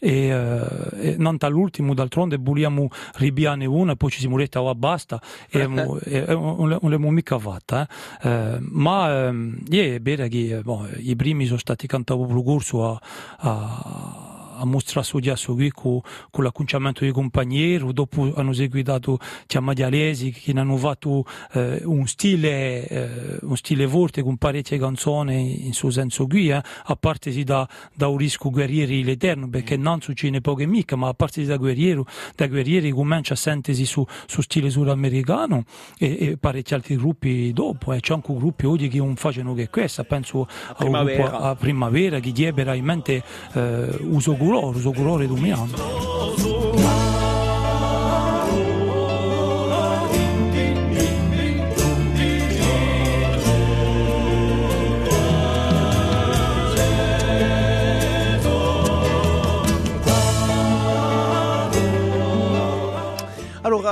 e, eh, e non dall'ultimo, d'altronde vogliamo ripiane una e poi ci si muritta o basta e, [laughs] non l'abbiamo mica fatta. Eh. Eh, ma eh, è vero che boh, i primi sono stati cantati proprio corso a, a a mostrare su diasso qui con, con l'acconciamento di compagnieri, dopo hanno seguito chiamadialesi che hanno fatto eh, un stile eh, un stile forte con parecchie canzoni in suo senso qui, eh, a parte si da, da un rischio guerrieri l'Eterno, perché mm. non succede poche mica, ma a parte da guerrieri, da guerrieri comincia a sentirsi su, su stile sudamericano e, e parecchi altri gruppi dopo, eh. c'è anche un gruppo oggi che non facciano che questa, penso a Primavera, a, a primavera che gli veramente eh, uso colore, uso colore dominante.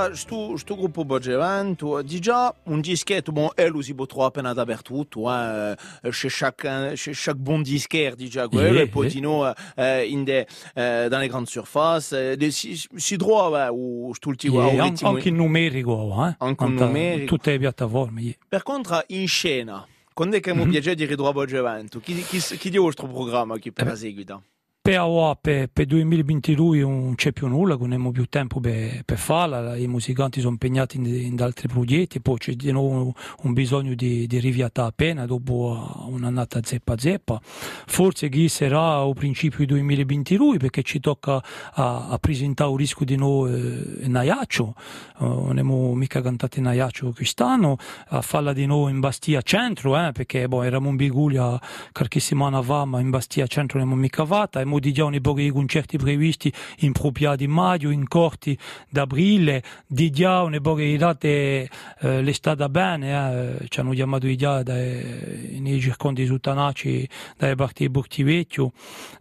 Allora, sto, sto gruppo Bogevento, déjà un dischetto, bon, elle si può trovare appena dappertutto, eh, chaque, chez chaque bon disquaire, déjà, quello, Yeah, e poi yeah. di no, eh, in de, eh, dans les grandes surfaces, eh, si, si trova, o st'ultimo, Yeah, an- anche in numerico, eh? Anche in numerico. Tutte le piattaforme. yeah. Per contro, in scena, quando è che Mhm. mi piace di ritrovare Bogevento? Chi, chi, chi il vostro programma qui Eh per la seguita? Per per, per 2022 non c'è più nulla, non abbiamo più tempo per, per farla, i musicanti sono impegnati in, in altri progetti, poi c'è di nuovo un, bisogno di, di riviata appena dopo un'annata zeppa zeppa. Forse chi sarà a principio 2022 perché ci tocca a, a presentare un disco di nuovo eh, in Aiaccio, Eh, non abbiamo mica cantato in Aiaccio quest'anno, a farla di nuovo in Bastia Centro, eh, perché boh, eravamo in Biguglia qualche settimana fa, ma in Bastia Centro non abbiamo mica fatta, mo di già un po' di concerti previsti in Propia di maggio, in corti d'aprile, di già un po' di date eh, l'estate bene, eh, ci hanno chiamato già dai, nei circondi sutanaci dalle parti di Bortivecchio,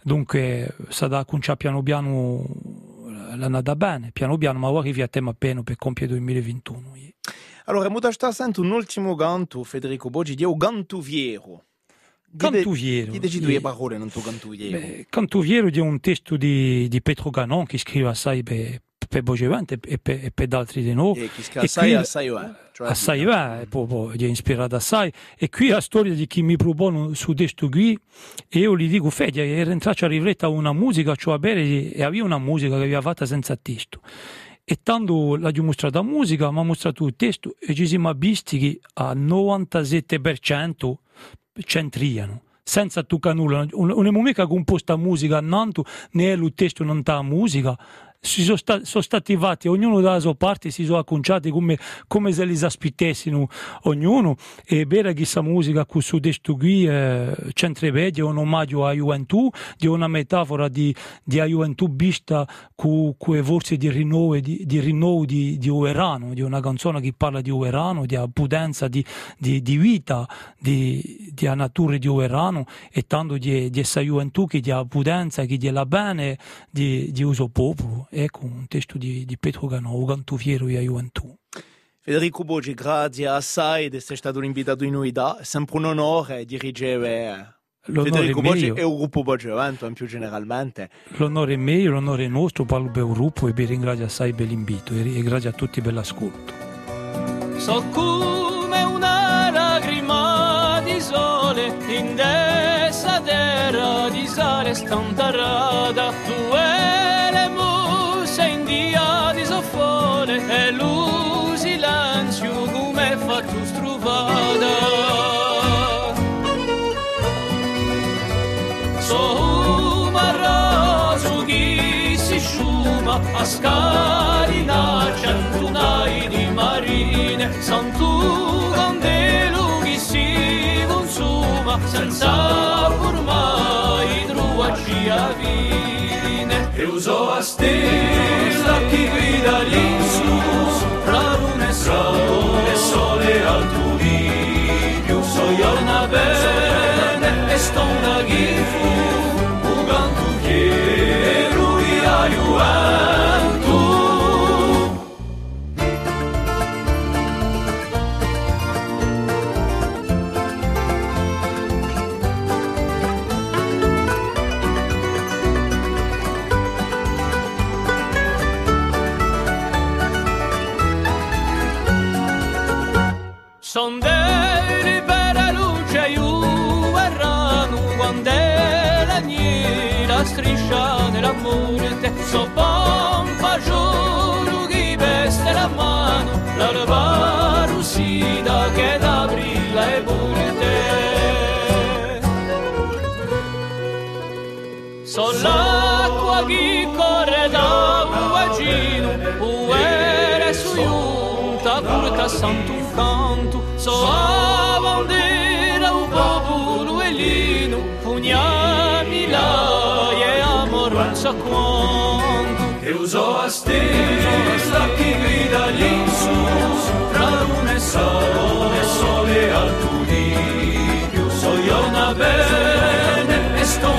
dunque sarà cominciare piano piano l'annata bene, piano piano, ma ora arriviamo appena per compiere 2021. Allora, mi sta sentendo un ultimo canto, Federico Boggi, di un Gantuviero. Cantuviero. Chi decide Yeah. le parole nel tuo Gantuviero? Beh, Cantuviero è un testo di, di Petro Ganon che scrive assai per, per Bogevante e per, e per altri di noi. E chi E assai, qui- assai, eh. Cioè, assai va, e poi, poi gli è ispirato assai. E qui la storia di chi mi propone su questo qui, e io gli dico, Fedia, era entrato a riflettere a una musica, cioè a bere, e aveva una musica che aveva fatta senza testo. E tanto l'ha dimostrata la musica, mi ha mostrato il testo, e ci siamo visti che al 97% centriano. Senza toccare nulla, non non abbiamo mica composta musica a Nanto, né il testo non sta musica, si sono, sta- sono stati fatti, ognuno dalla sua parte si sono acconciati come, come se li aspettassero ognuno. E bere questa musica con su testo qui eh, centrevede è un omaggio a gioventù di una metafora di, di a gioventù vista con le forze di rinnovo di, di, rinnovo di, di Uerano di una canzone che parla di Uerano di potenza di, di, di vita di, di natura di Uerano e tanto di, di essa gioventù che di potenza che di la bene di, di uso popolo ecco un testo di, di Petro Gano o Gantuviero e a gioventù Federico Boggi, grazie assai di essere stato invitato in noi da. È sempre un onore dirigere l'onore è Federico Boggi e il gruppo Bogevento, in più generalmente. L'onore è mio, l'onore è nostro, parlo per il gruppo e vi ringrazio assai per l'invito e grazie a tutti per l'ascolto. So come una lacrima di sole in questa terra di sale stantarata tu so un marraso chi si sciuma consuma a scarina centunai di marine santu candelo che si consuma senza formai druaci a vine. E usò a stella chi guida l'insu fra luna e Son dei per la luce io errano quando la nera striscia nella morte so pompa giuro chi veste la mano l'alba rusida che da brilla e burte So l'acqua che corre da un vagino Uere su giunta purca santo un canto So a bandera un popolo elino Pugnami là e amor non so quanto E usò a stella che grida l'insu Tra luna e sole, sole al tuo So io una bene e sto